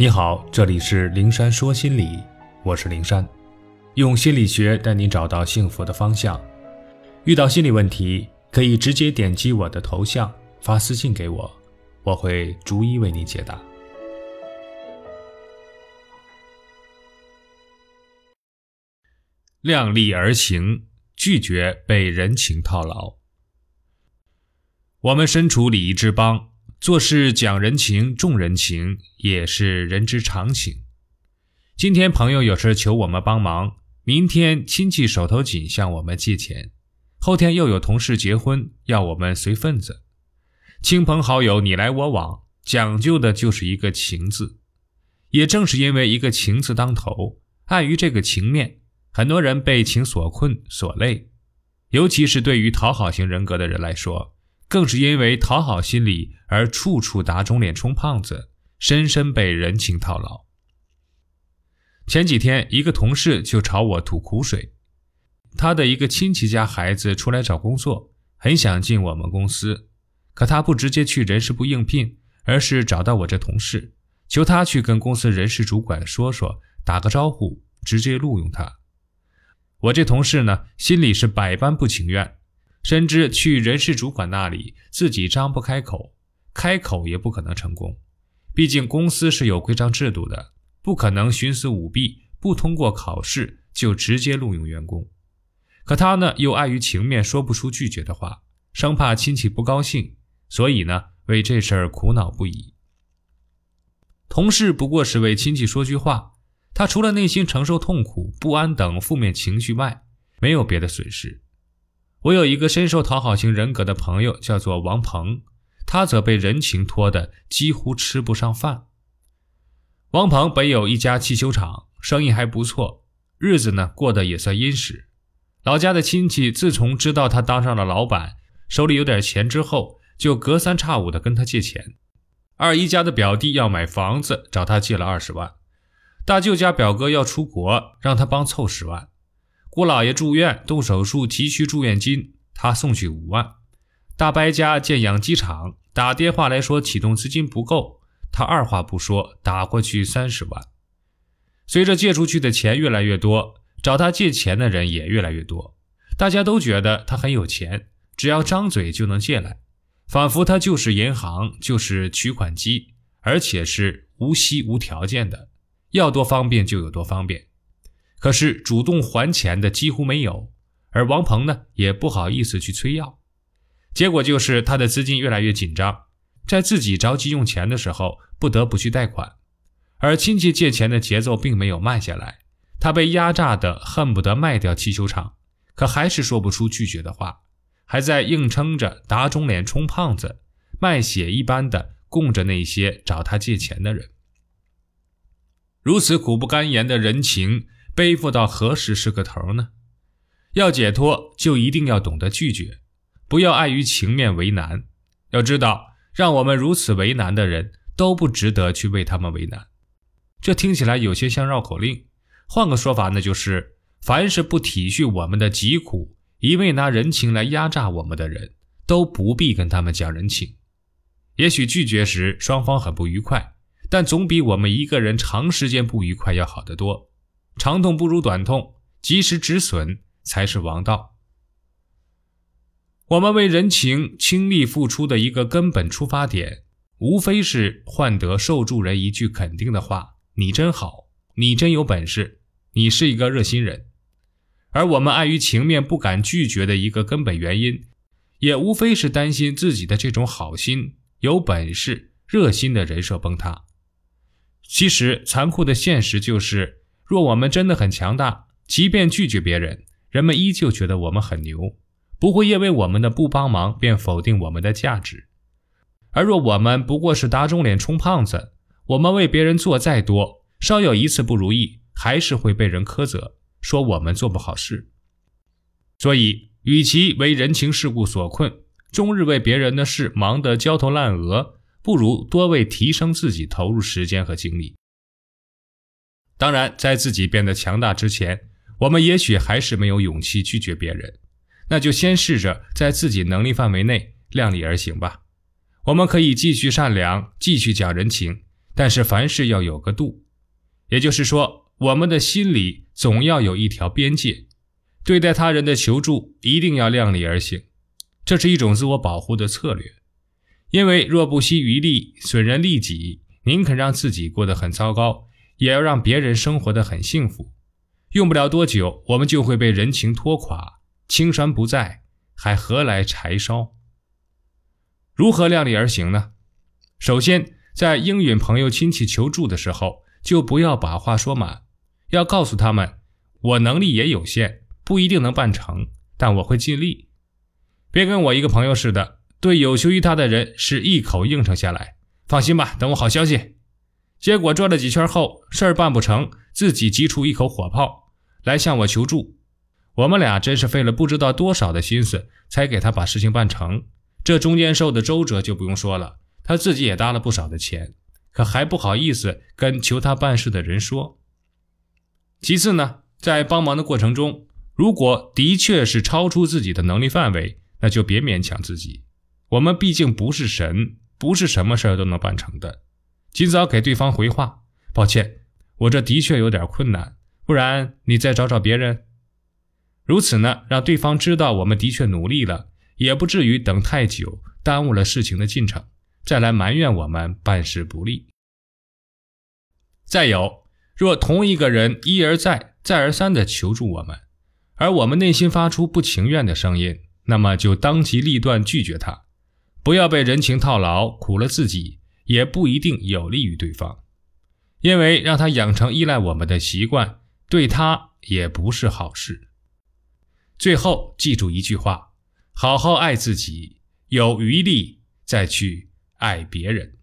你好，这里是灵山说心理，我是灵山，用心理学带你找到幸福的方向。遇到心理问题，可以直接点击我的头像发私信给我，我会逐一为你解答。量力而行，拒绝被人情套牢。我们身处礼仪之邦，做事讲人情、重人情也是人之常情。今天朋友有事求我们帮忙，明天亲戚手头紧向我们借钱，后天又有同事结婚要我们随份子，亲朋好友你来我往，讲究的就是一个情字。也正是因为一个情字当头，碍于这个情面。很多人被情所困所累，尤其是对于讨好型人格的人来说，更是因为讨好心理而处处打肿脸充胖子，深深被人情套牢。前几天，一个同事就朝我吐苦水，他的一个亲戚家孩子出来找工作，很想进我们公司，可他不直接去人事部应聘，而是找到我这同事，求他去跟公司人事主管说说，打个招呼，直接录用他。我这同事呢，心里是百般不情愿，深知去人事主管那里自己张不开口，开口也不可能成功。毕竟公司是有规章制度的，不可能徇私舞弊，不通过考试就直接录用员工。可他呢，又碍于情面说不出拒绝的话，生怕亲戚不高兴，所以呢，为这事儿苦恼不已。同事不过是为亲戚说句话。他除了内心承受痛苦、不安等负面情绪外，没有别的损失。我有一个深受讨好型人格的朋友，叫做王鹏，他则被人情拖得几乎吃不上饭。王鹏本有一家汽修厂，生意还不错，日子呢过得也算殷实。老家的亲戚自从知道他当上了老板，手里有点钱之后，就隔三差五的跟他借钱。二姨家的表弟要买房子，找他借了二十万。大舅家表哥要出国，让他帮凑十万；姑姥爷住院动手术急需住院金，他送去五万；大伯家建养鸡场，打电话来说启动资金不够，他二话不说打过去三十万。随着借出去的钱越来越多，找他借钱的人也越来越多，大家都觉得他很有钱，只要张嘴就能借来，仿佛他就是银行，就是取款机，而且是无息无条件的。要多方便就有多方便，可是主动还钱的几乎没有，而王鹏呢也不好意思去催要，结果就是他的资金越来越紧张，在自己着急用钱的时候不得不去贷款，而亲戚借钱的节奏并没有慢下来，他被压榨的恨不得卖掉汽修厂，可还是说不出拒绝的话，还在硬撑着打肿脸充胖子，卖血一般的供着那些找他借钱的人。如此苦不堪言的人情，背负到何时是个头呢？要解脱，就一定要懂得拒绝，不要碍于情面为难。要知道，让我们如此为难的人，都不值得去为他们为难。这听起来有些像绕口令，换个说法，那就是：凡是不体恤我们的疾苦，一味拿人情来压榨我们的人，都不必跟他们讲人情。也许拒绝时，双方很不愉快。但总比我们一个人长时间不愉快要好得多。长痛不如短痛，及时止损才是王道。我们为人情倾力付出的一个根本出发点，无非是换得受助人一句肯定的话：“你真好，你真有本事，你是一个热心人。”而我们碍于情面不敢拒绝的一个根本原因，也无非是担心自己的这种好心、有本事、热心的人设崩塌。其实，残酷的现实就是，若我们真的很强大，即便拒绝别人，人们依旧觉得我们很牛，不会因为我们的不帮忙便否定我们的价值。而若我们不过是打肿脸充胖子，我们为别人做再多，稍有一次不如意，还是会被人苛责，说我们做不好事。所以，与其为人情世故所困，终日为别人的事忙得焦头烂额。不如多为提升自己投入时间和精力。当然，在自己变得强大之前，我们也许还是没有勇气拒绝别人，那就先试着在自己能力范围内量力而行吧。我们可以继续善良，继续讲人情，但是凡事要有个度，也就是说，我们的心里总要有一条边界。对待他人的求助，一定要量力而行，这是一种自我保护的策略。因为若不惜余力损人利己，宁肯让自己过得很糟糕，也要让别人生活得很幸福。用不了多久，我们就会被人情拖垮，青山不在，还何来柴烧？如何量力而行呢？首先，在应允朋友亲戚求助的时候，就不要把话说满，要告诉他们，我能力也有限。不一定能办成，但我会尽力。别跟我一个朋友似的，对有求于他的人是一口应承下来。放心吧，等我好消息。结果转了几圈后，事儿办不成，自己急出一口火炮来向我求助。我们俩真是费了不知道多少的心思，才给他把事情办成。这中间受的周折就不用说了，他自己也搭了不少的钱，可还不好意思跟求他办事的人说。其次呢，在帮忙的过程中。如果的确是超出自己的能力范围，那就别勉强自己。我们毕竟不是神，不是什么事儿都能办成的。尽早给对方回话，抱歉，我这的确有点困难，不然你再找找别人。如此呢，让对方知道我们的确努力了，也不至于等太久，耽误了事情的进程，再来埋怨我们办事不力。再有，若同一个人一而再、再而三地求助我们，而我们内心发出不情愿的声音，那么就当机立断拒绝他，不要被人情套牢，苦了自己，也不一定有利于对方，因为让他养成依赖我们的习惯，对他也不是好事。最后记住一句话：好好爱自己，有余力再去爱别人。